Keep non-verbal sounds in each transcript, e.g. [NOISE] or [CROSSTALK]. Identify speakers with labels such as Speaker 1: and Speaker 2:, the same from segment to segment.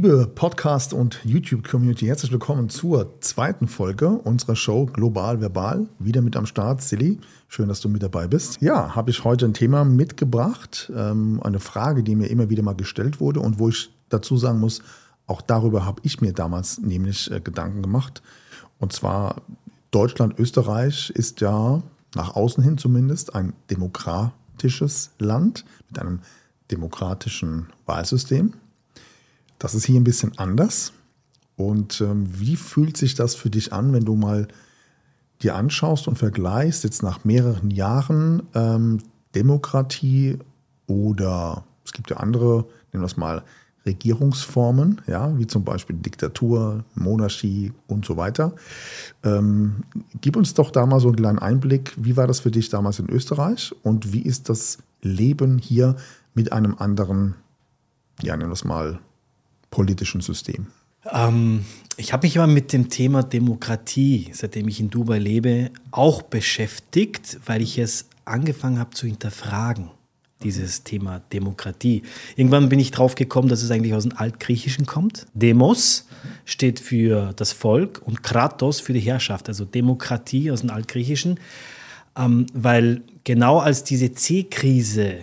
Speaker 1: Liebe Podcast- und YouTube-Community, herzlich willkommen zur zweiten Folge unserer Show Global Verbal. Wieder mit am Start, Silly. Schön, dass du mit dabei bist. Ja, habe ich heute ein Thema mitgebracht, ähm, eine Frage, die mir immer wieder mal gestellt wurde und wo ich dazu sagen muss, auch darüber habe ich mir damals nämlich äh, Gedanken gemacht. Und zwar Deutschland, Österreich ist ja nach außen hin zumindest ein demokratisches Land mit einem demokratischen Wahlsystem. Das ist hier ein bisschen anders. Und ähm, wie fühlt sich das für dich an, wenn du mal dir anschaust und vergleichst, jetzt nach mehreren Jahren ähm, Demokratie oder es gibt ja andere, nehmen wir es mal, Regierungsformen, ja, wie zum Beispiel Diktatur, Monarchie und so weiter. Ähm, gib uns doch da mal so einen kleinen Einblick. Wie war das für dich damals in Österreich und wie ist das Leben hier mit einem anderen, ja, nennen wir es mal, politischen System?
Speaker 2: Ähm, ich habe mich aber mit dem Thema Demokratie, seitdem ich in Dubai lebe, auch beschäftigt, weil ich es angefangen habe zu hinterfragen, dieses Thema Demokratie. Irgendwann bin ich drauf gekommen, dass es eigentlich aus dem Altgriechischen kommt. Demos steht für das Volk und Kratos für die Herrschaft, also Demokratie aus dem Altgriechischen, ähm, weil genau als diese C-Krise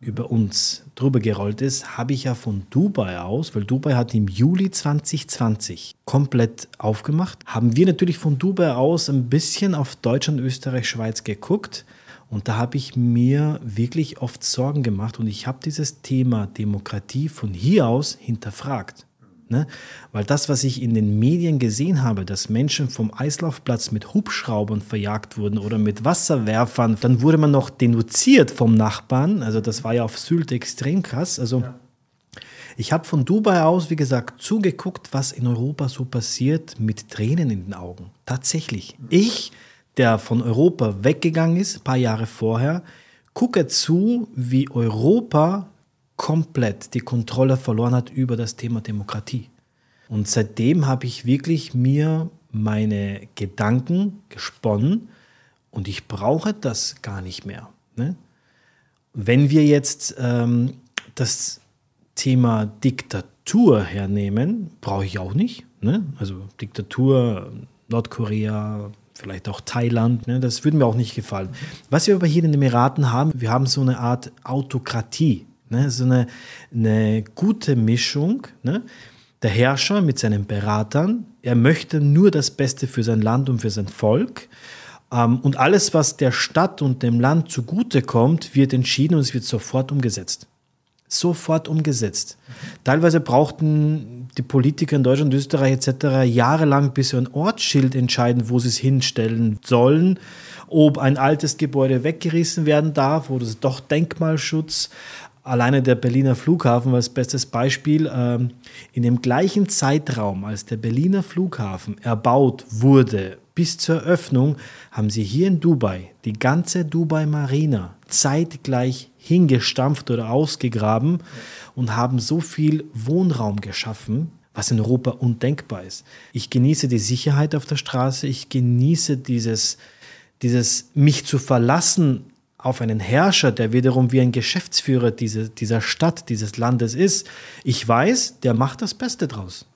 Speaker 2: über uns drüber gerollt ist, habe ich ja von Dubai aus, weil Dubai hat im Juli 2020 komplett aufgemacht, haben wir natürlich von Dubai aus ein bisschen auf Deutschland, Österreich, Schweiz geguckt. Und da habe ich mir wirklich oft Sorgen gemacht und ich habe dieses Thema Demokratie von hier aus hinterfragt. Ne? Weil das, was ich in den Medien gesehen habe, dass Menschen vom Eislaufplatz mit Hubschraubern verjagt wurden oder mit Wasserwerfern, dann wurde man noch denunziert vom Nachbarn. Also das war ja auf Sylt extrem krass. Also ja. ich habe von Dubai aus, wie gesagt, zugeguckt, was in Europa so passiert, mit Tränen in den Augen. Tatsächlich. Ich, der von Europa weggegangen ist, ein paar Jahre vorher, gucke zu, wie Europa komplett die Kontrolle verloren hat über das Thema Demokratie. Und seitdem habe ich wirklich mir meine Gedanken gesponnen und ich brauche das gar nicht mehr. Ne? Wenn wir jetzt ähm, das Thema Diktatur hernehmen, brauche ich auch nicht. Ne? Also Diktatur, Nordkorea, vielleicht auch Thailand, ne? das würde mir auch nicht gefallen. Was wir aber hier in den Emiraten haben, wir haben so eine Art Autokratie. Ne? So eine, eine gute Mischung. Ne? Der Herrscher mit seinen Beratern, er möchte nur das Beste für sein Land und für sein Volk. Ähm, und alles, was der Stadt und dem Land zugute kommt, wird entschieden und es wird sofort umgesetzt. Sofort umgesetzt. Teilweise brauchten die Politiker in Deutschland, Österreich etc. jahrelang, bis sie ein Ortsschild entscheiden, wo sie es hinstellen sollen, ob ein altes Gebäude weggerissen werden darf oder doch Denkmalschutz. Alleine der Berliner Flughafen als bestes Beispiel. Ähm, in dem gleichen Zeitraum, als der Berliner Flughafen erbaut wurde, bis zur Eröffnung, haben sie hier in Dubai die ganze Dubai Marina zeitgleich hingestampft oder ausgegraben und haben so viel Wohnraum geschaffen, was in Europa undenkbar ist. Ich genieße die Sicherheit auf der Straße, ich genieße dieses, dieses mich zu verlassen auf einen Herrscher, der wiederum wie ein Geschäftsführer diese, dieser Stadt, dieses Landes ist, ich weiß, der macht das Beste draus.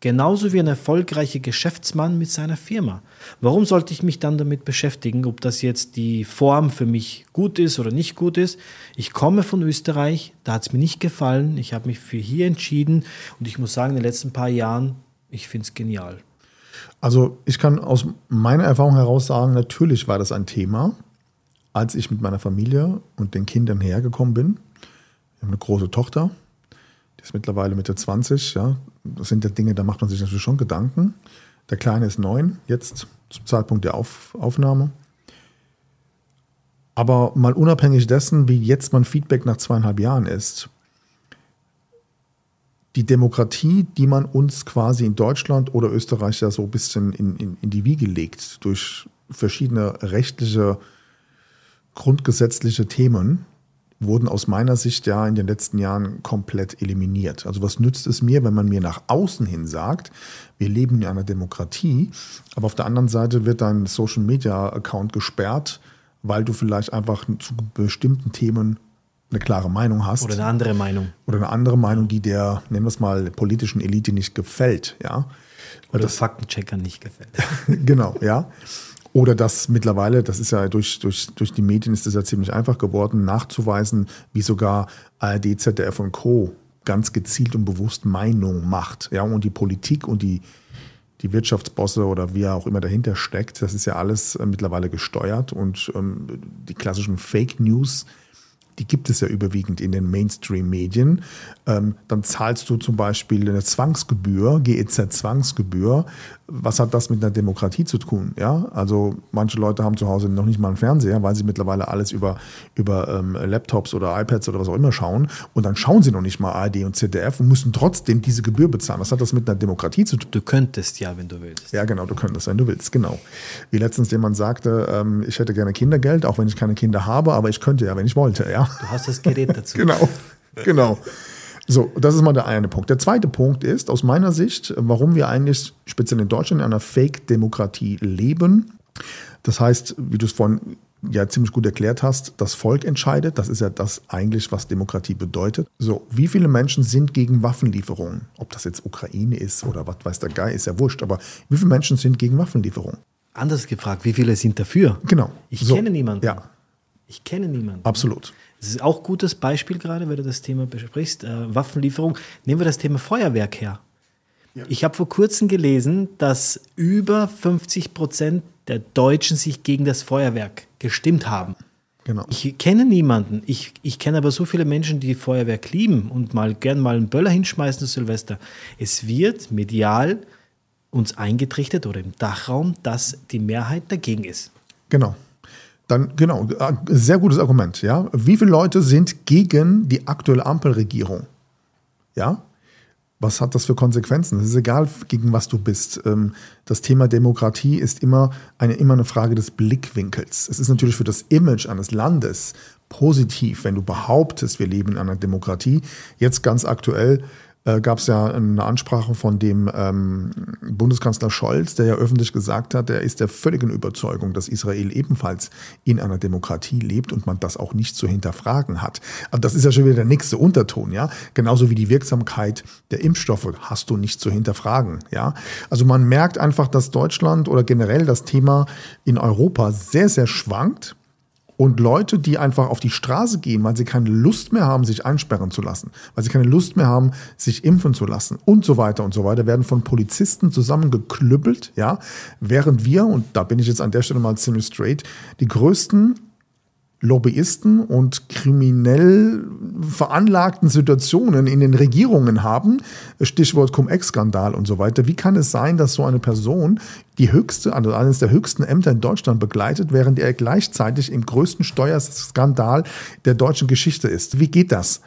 Speaker 2: Genauso wie ein erfolgreicher Geschäftsmann mit seiner Firma. Warum sollte ich mich dann damit beschäftigen, ob das jetzt die Form für mich gut ist oder nicht gut ist? Ich komme von Österreich, da hat es mir nicht gefallen. Ich habe mich für hier entschieden und ich muss sagen, in den letzten paar Jahren, ich finde es genial.
Speaker 1: Also ich kann aus meiner Erfahrung heraus sagen, natürlich war das ein Thema als ich mit meiner Familie und den Kindern hergekommen bin. Wir haben eine große Tochter, die ist mittlerweile Mitte 20. Ja. Das sind ja Dinge, da macht man sich natürlich schon Gedanken. Der Kleine ist neun, jetzt zum Zeitpunkt der Auf Aufnahme. Aber mal unabhängig dessen, wie jetzt mein Feedback nach zweieinhalb Jahren ist, die Demokratie, die man uns quasi in Deutschland oder Österreich ja so ein bisschen in, in, in die Wiege legt, durch verschiedene rechtliche grundgesetzliche Themen wurden aus meiner Sicht ja in den letzten Jahren komplett eliminiert. Also was nützt es mir, wenn man mir nach außen hin sagt, wir leben in einer Demokratie, aber auf der anderen Seite wird dein Social Media Account gesperrt, weil du vielleicht einfach zu bestimmten Themen eine klare Meinung hast.
Speaker 2: Oder eine andere Meinung.
Speaker 1: Oder eine andere Meinung, die der, nennen wir es mal, politischen Elite nicht gefällt, ja.
Speaker 2: Oder das Faktenchecker nicht gefällt. [LAUGHS]
Speaker 1: genau, ja. Oder dass mittlerweile, das ist ja durch, durch, durch die Medien ist es ja ziemlich einfach geworden, nachzuweisen, wie sogar ARD, ZDF und Co. ganz gezielt und bewusst Meinung macht. Ja, und die Politik und die, die Wirtschaftsbosse oder wie auch immer dahinter steckt, das ist ja alles äh, mittlerweile gesteuert und ähm, die klassischen Fake News die gibt es ja überwiegend in den Mainstream-Medien. Ähm, dann zahlst du zum Beispiel eine Zwangsgebühr, GEZ-Zwangsgebühr. Was hat das mit einer Demokratie zu tun? Ja, also manche Leute haben zu Hause noch nicht mal einen Fernseher, weil sie mittlerweile alles über, über ähm, Laptops oder iPads oder was auch immer schauen. Und dann schauen sie noch nicht mal ARD und ZDF und müssen trotzdem diese Gebühr bezahlen. Was hat das mit einer Demokratie zu tun?
Speaker 2: Du könntest ja, wenn du willst.
Speaker 1: Ja, genau, du könntest, wenn du willst, genau. Wie letztens jemand sagte, ähm, ich hätte gerne Kindergeld, auch wenn ich keine Kinder habe, aber ich könnte ja, wenn ich wollte, ja.
Speaker 2: Du hast das Gerät dazu. [LAUGHS]
Speaker 1: genau, genau. So, das ist mal der eine Punkt. Der zweite Punkt ist aus meiner Sicht, warum wir eigentlich speziell in Deutschland in einer Fake-Demokratie leben. Das heißt, wie du es vorhin ja ziemlich gut erklärt hast, das Volk entscheidet. Das ist ja das eigentlich, was Demokratie bedeutet. So, wie viele Menschen sind gegen Waffenlieferungen? Ob das jetzt Ukraine ist oder was weiß der Geil, ist ja wurscht. Aber wie viele Menschen sind gegen Waffenlieferungen?
Speaker 2: Anders gefragt, wie viele sind dafür?
Speaker 1: Genau.
Speaker 2: Ich so, kenne niemanden.
Speaker 1: Ja.
Speaker 2: Ich kenne niemanden.
Speaker 1: Absolut.
Speaker 2: Das ist auch ein gutes Beispiel gerade, wenn du das Thema besprichst. Äh, Waffenlieferung. Nehmen wir das Thema Feuerwerk her. Ja. Ich habe vor kurzem gelesen, dass über 50 Prozent der Deutschen sich gegen das Feuerwerk gestimmt haben.
Speaker 1: Genau.
Speaker 2: Ich kenne niemanden. Ich, ich kenne aber so viele Menschen, die Feuerwerk lieben und mal gern mal einen Böller hinschmeißen zu Silvester. Es wird medial uns eingetrichtert oder im Dachraum, dass die Mehrheit dagegen ist.
Speaker 1: Genau. Dann, genau, äh, sehr gutes Argument, ja. Wie viele Leute sind gegen die aktuelle Ampelregierung? Ja. Was hat das für Konsequenzen? Es ist egal, gegen was du bist. Ähm, das Thema Demokratie ist immer eine, immer eine Frage des Blickwinkels. Es ist natürlich für das Image eines Landes positiv, wenn du behauptest, wir leben in einer Demokratie. Jetzt ganz aktuell äh, gab es ja eine Ansprache von dem ähm, Bundeskanzler Scholz, der ja öffentlich gesagt hat, er ist der völligen Überzeugung, dass Israel ebenfalls in einer Demokratie lebt und man das auch nicht zu hinterfragen hat. Aber das ist ja schon wieder der nächste Unterton, ja. Genauso wie die Wirksamkeit der Impfstoffe hast du nicht zu hinterfragen, ja. Also man merkt einfach, dass Deutschland oder generell das Thema in Europa sehr, sehr schwankt. Und Leute, die einfach auf die Straße gehen, weil sie keine Lust mehr haben, sich einsperren zu lassen, weil sie keine Lust mehr haben, sich impfen zu lassen und so weiter und so weiter, werden von Polizisten zusammengeklüppelt, ja, während wir, und da bin ich jetzt an der Stelle mal ziemlich straight, die größten Lobbyisten und kriminell veranlagten Situationen in den Regierungen haben, Stichwort Cum-Ex-Skandal und so weiter. Wie kann es sein, dass so eine Person die höchste, also eines der höchsten Ämter in Deutschland begleitet, während er gleichzeitig im größten Steuerskandal der deutschen Geschichte ist? Wie geht das?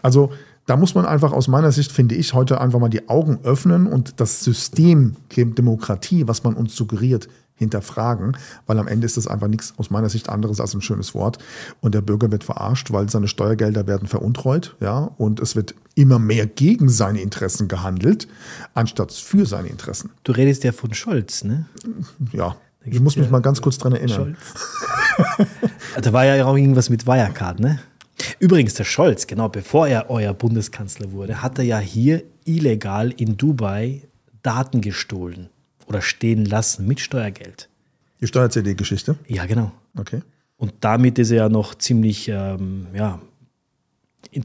Speaker 1: Also da muss man einfach aus meiner Sicht, finde ich, heute einfach mal die Augen öffnen und das System Demokratie, was man uns suggeriert, hinterfragen, weil am Ende ist das einfach nichts aus meiner Sicht anderes als ein schönes Wort. Und der Bürger wird verarscht, weil seine Steuergelder werden veruntreut, ja, und es wird immer mehr gegen seine Interessen gehandelt, anstatt für seine Interessen.
Speaker 2: Du redest ja von Scholz, ne?
Speaker 1: Ja. Ich muss mich mal ganz kurz dran erinnern.
Speaker 2: Scholz. [LAUGHS] da war ja auch irgendwas mit Wirecard, ne? Übrigens, der Scholz, genau bevor er euer Bundeskanzler wurde, hat er ja hier illegal in Dubai Daten gestohlen oder stehen lassen mit Steuergeld.
Speaker 1: Die Steuer-CD-Geschichte?
Speaker 2: Ja, genau.
Speaker 1: Okay.
Speaker 2: Und damit ist er ja noch ziemlich, ähm, ja,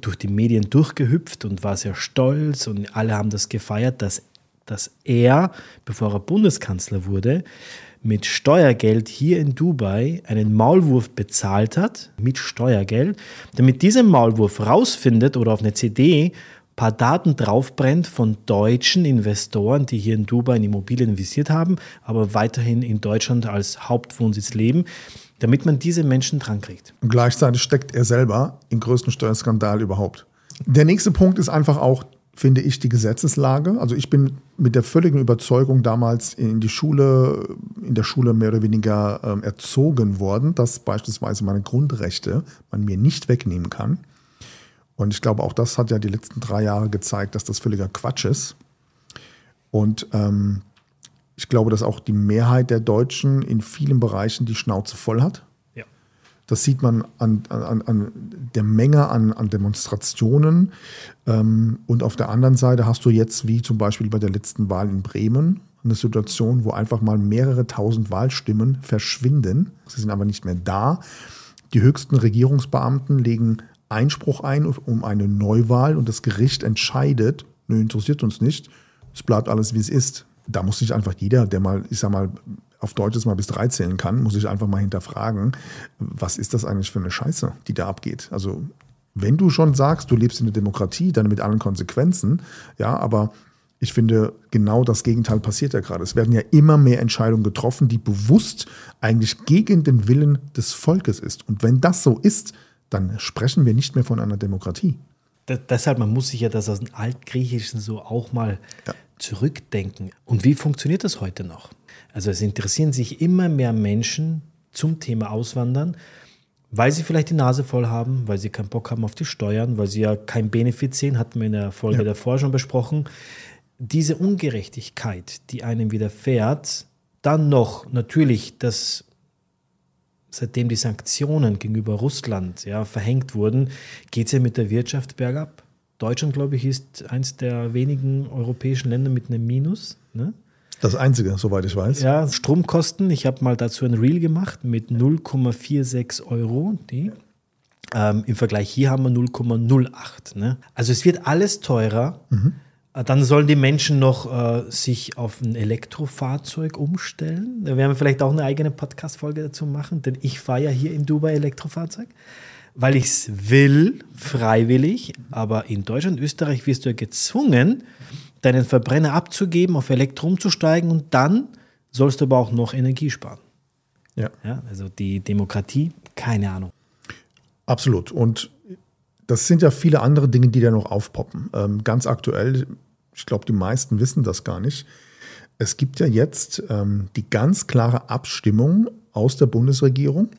Speaker 2: durch die Medien durchgehüpft und war sehr stolz und alle haben das gefeiert, dass, dass er, bevor er Bundeskanzler wurde, mit Steuergeld hier in Dubai einen Maulwurf bezahlt hat, mit Steuergeld, damit dieser Maulwurf rausfindet oder auf eine CD paar Daten draufbrennt von deutschen Investoren, die hier in Dubai in Immobilien investiert haben, aber weiterhin in Deutschland als Hauptwohnsitz leben, damit man diese Menschen drankriegt.
Speaker 1: Und gleichzeitig steckt er selber im größten Steuerskandal überhaupt. Der nächste Punkt ist einfach auch, finde ich, die Gesetzeslage. Also ich bin mit der völligen Überzeugung damals in die Schule, in der Schule mehr oder weniger ähm, erzogen worden, dass beispielsweise meine Grundrechte man mir nicht wegnehmen kann. Und ich glaube, auch das hat ja die letzten drei Jahre gezeigt, dass das völliger Quatsch ist. Und ähm, ich glaube, dass auch die Mehrheit der Deutschen in vielen Bereichen die Schnauze voll hat.
Speaker 2: Ja.
Speaker 1: Das sieht man an, an, an der Menge an, an Demonstrationen. Ähm, und auf der anderen Seite hast du jetzt, wie zum Beispiel bei der letzten Wahl in Bremen, eine Situation, wo einfach mal mehrere tausend Wahlstimmen verschwinden. Sie sind aber nicht mehr da. Die höchsten Regierungsbeamten legen Einspruch ein um eine Neuwahl und das Gericht entscheidet, nö, interessiert uns nicht, es bleibt alles, wie es ist. Da muss sich einfach jeder, der mal, ich sag mal, auf Deutsch jetzt mal bis drei zählen kann, muss sich einfach mal hinterfragen, was ist das eigentlich für eine Scheiße, die da abgeht? Also, wenn du schon sagst, du lebst in der Demokratie, dann mit allen Konsequenzen, ja, aber ich finde, genau das Gegenteil passiert ja gerade. Es werden ja immer mehr Entscheidungen getroffen, die bewusst eigentlich gegen den Willen des Volkes ist. Und wenn das so ist, dann sprechen wir nicht mehr von einer Demokratie.
Speaker 2: Das, deshalb, man muss sich ja das aus dem Altgriechischen so auch mal ja. zurückdenken. Und wie funktioniert das heute noch? Also es interessieren sich immer mehr Menschen zum Thema Auswandern, weil sie vielleicht die Nase voll haben, weil sie keinen Bock haben auf die Steuern, weil sie ja kein Benefit sehen, hatten wir in der Folge ja. davor schon besprochen. Diese Ungerechtigkeit, die einem widerfährt, dann noch natürlich das seitdem die Sanktionen gegenüber Russland ja, verhängt wurden, geht es ja mit der Wirtschaft bergab. Deutschland, glaube ich, ist eines der wenigen europäischen Länder mit einem Minus. Ne?
Speaker 1: Das einzige, soweit ich weiß.
Speaker 2: Ja, Stromkosten. Ich habe mal dazu ein Reel gemacht mit 0,46 Euro. Die. Ähm, Im Vergleich hier haben wir 0,08. Ne? Also es wird alles teurer. Mhm. Äh, dann sollen die Menschen noch äh, sich auf ein Elektrofahrzeug umstellen. Da werden wir vielleicht auch eine eigene Podcast-Folge dazu machen, denn ich fahre ja hier in Dubai Elektrofahrzeug, weil ich es will, freiwillig. Aber in Deutschland, Österreich wirst du ja gezwungen, deinen Verbrenner abzugeben, auf Elektro umzusteigen und dann sollst du aber auch noch Energie sparen. Ja. ja also die Demokratie, keine Ahnung.
Speaker 1: Absolut. Und das sind ja viele andere Dinge, die da noch aufpoppen. Ähm, ganz aktuell ich glaube, die meisten wissen das gar nicht. Es gibt ja jetzt ähm, die ganz klare Abstimmung aus der Bundesregierung,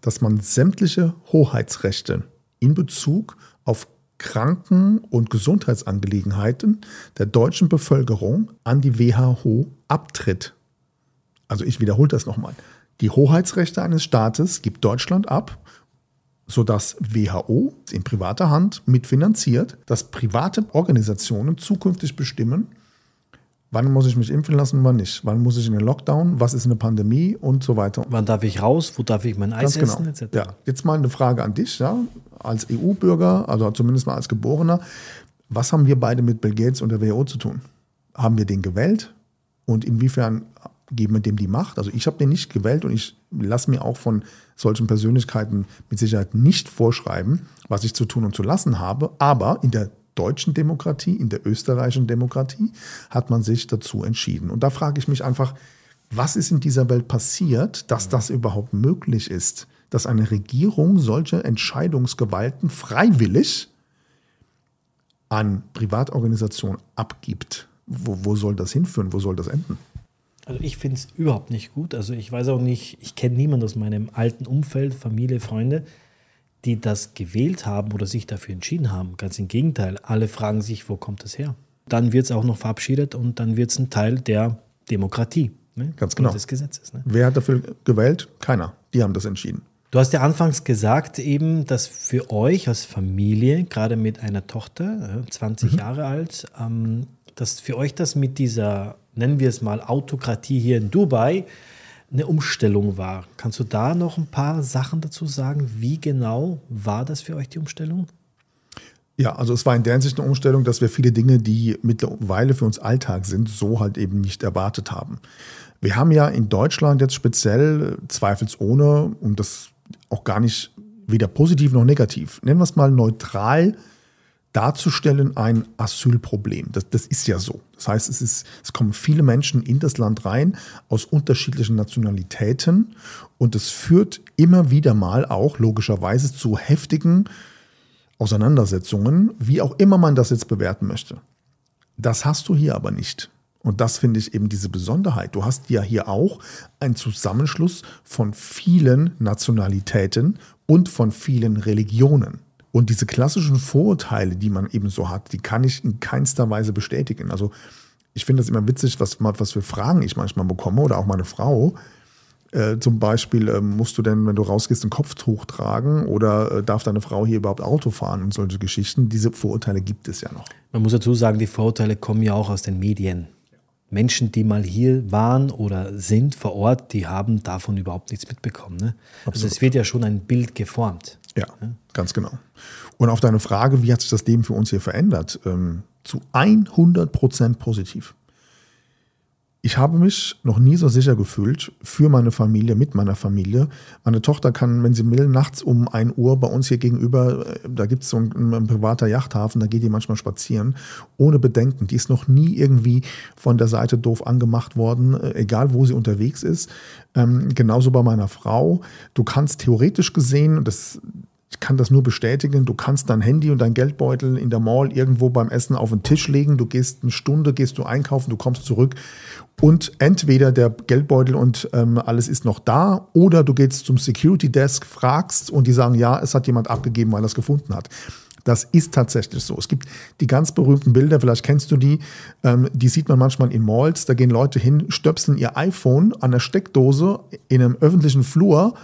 Speaker 1: dass man sämtliche Hoheitsrechte in Bezug auf Kranken- und Gesundheitsangelegenheiten der deutschen Bevölkerung an die WHO abtritt. Also ich wiederhole das nochmal. Die Hoheitsrechte eines Staates gibt Deutschland ab sodass WHO in privater Hand mitfinanziert, dass private Organisationen zukünftig bestimmen, wann muss ich mich impfen lassen, wann nicht, wann muss ich in den Lockdown, was ist eine Pandemie und so weiter.
Speaker 2: Wann darf ich raus, wo darf ich mein Eis
Speaker 1: Ganz genau. essen, etc. Ja, jetzt mal eine Frage an dich, ja, als EU-Bürger, also zumindest mal als Geborener, was haben wir beide mit Bill Gates und der WHO zu tun? Haben wir den gewählt? Und inwiefern geben wir dem die Macht? Also ich habe den nicht gewählt und ich lasse mir auch von solchen Persönlichkeiten mit Sicherheit nicht vorschreiben, was ich zu tun und zu lassen habe. Aber in der deutschen Demokratie, in der österreichischen Demokratie hat man sich dazu entschieden. Und da frage ich mich einfach, was ist in dieser Welt passiert, dass das überhaupt möglich ist, dass eine Regierung solche Entscheidungsgewalten freiwillig an Privatorganisationen abgibt? Wo, wo soll das hinführen? Wo soll das enden?
Speaker 2: Also ich finde es überhaupt nicht gut. Also ich weiß auch nicht, ich kenne niemanden aus meinem alten Umfeld, Familie, Freunde, die das gewählt haben oder sich dafür entschieden haben. Ganz im Gegenteil. Alle fragen sich, wo kommt das her? Dann wird es auch noch verabschiedet und dann wird es ein Teil der Demokratie.
Speaker 1: Ne? Ganz genau.
Speaker 2: des Gesetzes. Ne?
Speaker 1: Wer hat dafür gewählt? Keiner. Die haben das entschieden.
Speaker 2: Du hast ja anfangs gesagt eben, dass für euch als Familie, gerade mit einer Tochter, 20 mhm. Jahre alt, ähm, dass für euch das mit dieser nennen wir es mal, Autokratie hier in Dubai eine Umstellung war. Kannst du da noch ein paar Sachen dazu sagen? Wie genau war das für euch die Umstellung?
Speaker 1: Ja, also es war in der Hinsicht eine Umstellung, dass wir viele Dinge, die mittlerweile für uns Alltag sind, so halt eben nicht erwartet haben. Wir haben ja in Deutschland jetzt speziell zweifelsohne, und das auch gar nicht weder positiv noch negativ, nennen wir es mal neutral, darzustellen ein Asylproblem. Das, das ist ja so. Das heißt, es, ist, es kommen viele Menschen in das Land rein aus unterschiedlichen Nationalitäten und es führt immer wieder mal auch logischerweise zu heftigen Auseinandersetzungen, wie auch immer man das jetzt bewerten möchte. Das hast du hier aber nicht. Und das finde ich eben diese Besonderheit. Du hast ja hier auch einen Zusammenschluss von vielen Nationalitäten und von vielen Religionen. Und diese klassischen Vorurteile, die man eben so hat, die kann ich in keinster Weise bestätigen. Also ich finde das immer witzig, was, was für Fragen ich manchmal bekomme oder auch meine Frau. Äh, zum Beispiel äh, musst du denn, wenn du rausgehst, ein Kopftuch tragen oder äh, darf deine Frau hier überhaupt Auto fahren und solche Geschichten. Diese Vorurteile gibt es ja noch.
Speaker 2: Man muss dazu sagen, die Vorurteile kommen ja auch aus den Medien. Menschen, die mal hier waren oder sind vor Ort, die haben davon überhaupt nichts mitbekommen. Ne? Also es wird ja schon ein Bild geformt.
Speaker 1: Ja, ganz genau. Und auf deine Frage, wie hat sich das Leben für uns hier verändert? Ähm, zu 100 Prozent positiv ich habe mich noch nie so sicher gefühlt für meine Familie, mit meiner Familie. Meine Tochter kann, wenn sie will, nachts um 1 Uhr bei uns hier gegenüber, äh, da gibt es so ein, ein privater Yachthafen, da geht die manchmal spazieren, ohne Bedenken. Die ist noch nie irgendwie von der Seite doof angemacht worden, äh, egal wo sie unterwegs ist. Ähm, genauso bei meiner Frau. Du kannst theoretisch gesehen, das ich kann das nur bestätigen. Du kannst dein Handy und dein Geldbeutel in der Mall irgendwo beim Essen auf den Tisch legen. Du gehst eine Stunde, gehst du einkaufen, du kommst zurück und entweder der Geldbeutel und ähm, alles ist noch da oder du gehst zum Security Desk, fragst und die sagen, ja, es hat jemand abgegeben, weil er es gefunden hat. Das ist tatsächlich so. Es gibt die ganz berühmten Bilder, vielleicht kennst du die, ähm, die sieht man manchmal in Malls. Da gehen Leute hin, stöpseln ihr iPhone an der Steckdose in einem öffentlichen Flur,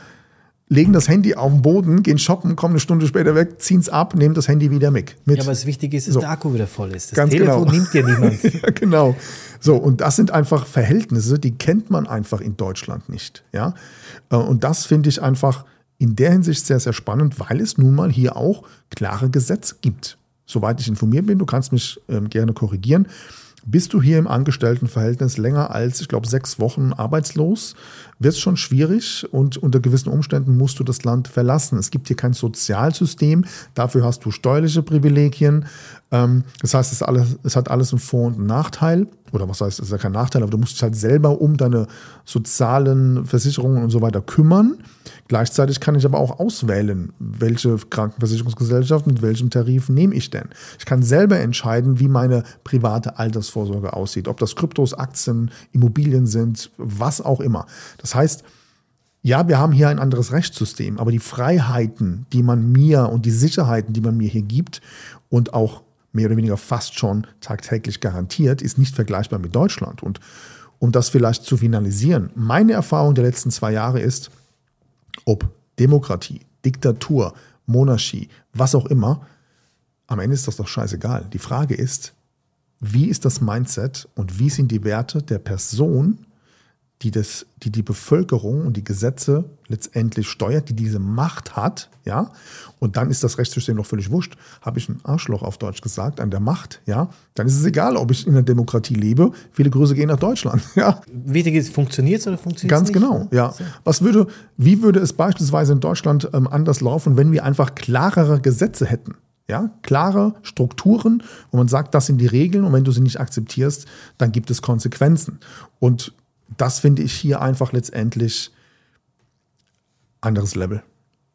Speaker 1: legen das Handy auf den Boden, gehen shoppen, kommen eine Stunde später weg, ziehen es ab, nehmen das Handy wieder mit.
Speaker 2: Ja, aber das Wichtige ist, dass so. der Akku wieder voll ist. Das
Speaker 1: Ganz
Speaker 2: Telefon
Speaker 1: genau.
Speaker 2: nimmt dir niemand. [LAUGHS]
Speaker 1: ja, genau. So, und das sind einfach Verhältnisse, die kennt man einfach in Deutschland nicht. Ja? Äh, und das finde ich einfach in der Hinsicht sehr, sehr spannend, weil es nun mal hier auch klare Gesetze gibt. Soweit ich informiert bin, du kannst mich ähm, gerne korrigieren. Bist du hier im Angestelltenverhältnis länger als, ich glaube, sechs Wochen arbeitslos, wird es schon schwierig und unter gewissen Umständen musst du das Land verlassen. Es gibt hier kein Sozialsystem, dafür hast du steuerliche Privilegien. Ähm, das heißt, es, alles, es hat alles einen Vor- und Nachteil. Oder was heißt, es ist ja kein Nachteil, aber du musst dich halt selber um deine sozialen Versicherungen und so weiter kümmern. Gleichzeitig kann ich aber auch auswählen, welche Krankenversicherungsgesellschaft mit welchem Tarif nehme ich denn. Ich kann selber entscheiden, wie meine private Altersvorsorge aussieht, ob das Kryptos, Aktien, Immobilien sind, was auch immer. Das heißt, ja, wir haben hier ein anderes Rechtssystem, aber die Freiheiten, die man mir und die Sicherheiten, die man mir hier gibt und auch mehr oder weniger fast schon tagtäglich garantiert, ist nicht vergleichbar mit Deutschland. Und um das vielleicht zu finalisieren, meine Erfahrung der letzten zwei Jahre ist, ob Demokratie, Diktatur, Monarchie, was auch immer, am Ende ist das doch scheißegal. Die Frage ist, wie ist das Mindset und wie sind die Werte der Person, die, das, die die Bevölkerung und die Gesetze letztendlich steuert, die diese Macht hat, ja, und dann ist das Rechtssystem doch völlig wurscht. Habe ich ein Arschloch auf Deutsch gesagt, an der Macht, ja, dann ist es egal, ob ich in einer Demokratie lebe. Viele Grüße gehen nach Deutschland, [LAUGHS] ja.
Speaker 2: Wichtig ist, funktioniert es oder funktioniert
Speaker 1: es nicht? Ganz genau, ja. Was würde, wie würde es beispielsweise in Deutschland ähm, anders laufen, wenn wir einfach klarere Gesetze hätten? Ja, klare Strukturen, wo man sagt, das sind die Regeln und wenn du sie nicht akzeptierst, dann gibt es Konsequenzen. Und das finde ich hier einfach letztendlich anderes Level.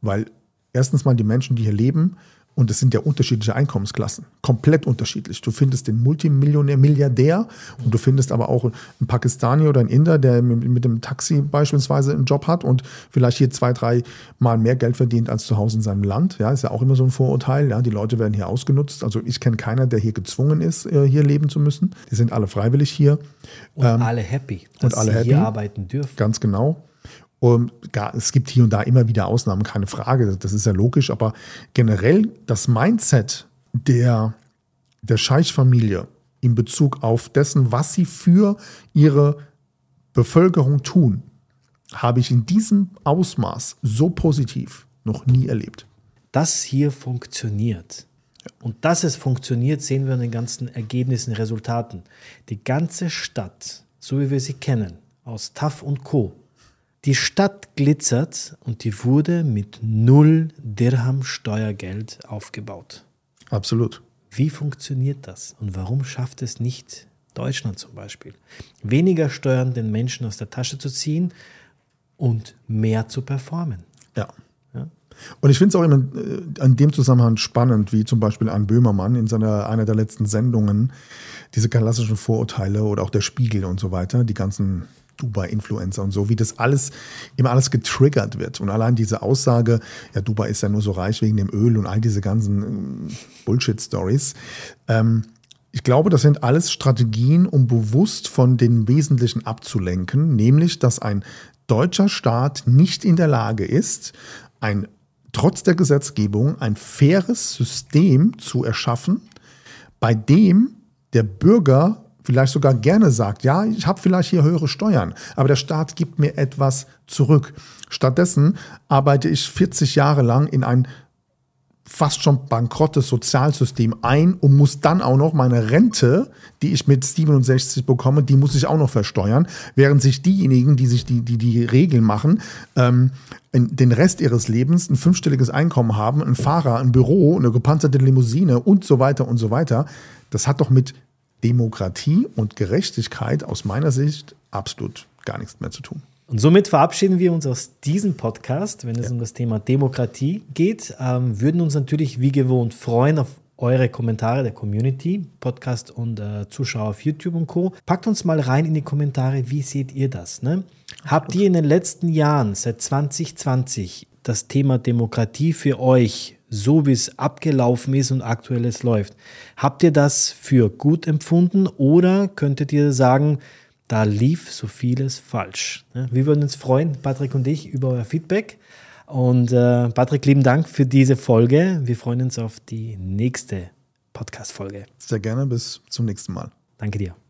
Speaker 1: Weil erstens mal die Menschen, die hier leben, und es sind ja unterschiedliche Einkommensklassen, komplett unterschiedlich. Du findest den Multimillionär, Milliardär und du findest aber auch einen Pakistani oder einen Inder, der mit dem Taxi beispielsweise einen Job hat und vielleicht hier zwei, drei Mal mehr Geld verdient als zu Hause in seinem Land. Ja, ist ja auch immer so ein Vorurteil. Ja, die Leute werden hier ausgenutzt. Also ich kenne keiner, der hier gezwungen ist, äh, hier leben zu müssen. Die sind alle freiwillig hier.
Speaker 2: Und ähm, alle happy,
Speaker 1: dass und alle
Speaker 2: sie
Speaker 1: happy.
Speaker 2: hier arbeiten dürfen.
Speaker 1: Ganz genau. Und es gibt hier und da immer wieder Ausnahmen, keine Frage, das ist ja logisch, aber generell das Mindset der, der Scheich-Familie in Bezug auf dessen, was sie für ihre Bevölkerung tun, habe ich in diesem Ausmaß so positiv noch nie erlebt.
Speaker 2: Das hier funktioniert. Und dass es funktioniert, sehen wir in den ganzen Ergebnissen, Resultaten. Die ganze Stadt, so wie wir sie kennen, aus TAF und Co., die Stadt glitzert und die wurde mit null Dirham Steuergeld aufgebaut.
Speaker 1: Absolut.
Speaker 2: Wie funktioniert das und warum schafft es nicht Deutschland zum Beispiel? Weniger Steuern den Menschen aus der Tasche zu ziehen und mehr zu performen.
Speaker 1: Ja. ja? Und ich finde es auch immer äh, in dem Zusammenhang spannend, wie zum Beispiel ein Böhmermann in seiner, einer der letzten Sendungen diese klassischen Vorurteile oder auch der Spiegel und so weiter, die ganzen Dubai-Influencer und so, wie das alles, immer alles getriggert wird. Und allein diese Aussage, ja, Dubai ist ja nur so reich wegen dem Öl und all diese ganzen ähm, Bullshit-Stories. Ähm, ich glaube, das sind alles Strategien, um bewusst von den Wesentlichen abzulenken, nämlich, dass ein deutscher Staat nicht in der Lage ist, ein trotz der Gesetzgebung ein faires System zu erschaffen, bei dem der Bürger vielleicht sogar gerne sagt, ja, ich habe vielleicht hier höhere Steuern, aber der Staat gibt mir etwas zurück. Stattdessen arbeite ich 40 Jahre lang in ein fast schon bankrottes Sozialsystem ein und muss dann auch noch meine Rente, die ich mit 67 bekomme, die muss ich auch noch versteuern, während sich diejenigen, die sich die, die, die Regeln machen, ähm, den Rest ihres Lebens ein fünfstelliges Einkommen haben, ein Fahrer, ein Büro, eine gepanzerte Limousine und so weiter und so weiter. Das hat doch mit Demokratie und Gerechtigkeit aus meiner Sicht absolut gar nichts mehr zu tun.
Speaker 2: Und somit verabschieden wir uns aus diesem Podcast, wenn es ja. um das Thema Demokratie geht. Ähm, würden uns natürlich wie gewohnt freuen auf eure Kommentare der Community, Podcast und äh, Zuschauer auf YouTube und Co. Packt uns mal rein in die Kommentare, wie seht ihr das? Ne? Habt ihr in den letzten Jahren, seit 2020, das Thema Demokratie für euch, so wie es abgelaufen ist und aktuell es läuft, habt ihr das für gut empfunden oder könntet ihr sagen, da lief so vieles falsch. Wir würden uns freuen, Patrick und ich, über euer Feedback. Und äh, Patrick, lieben Dank für diese Folge. Wir freuen uns auf die nächste Podcast-Folge.
Speaker 1: Sehr gerne, bis zum nächsten Mal.
Speaker 2: Danke dir.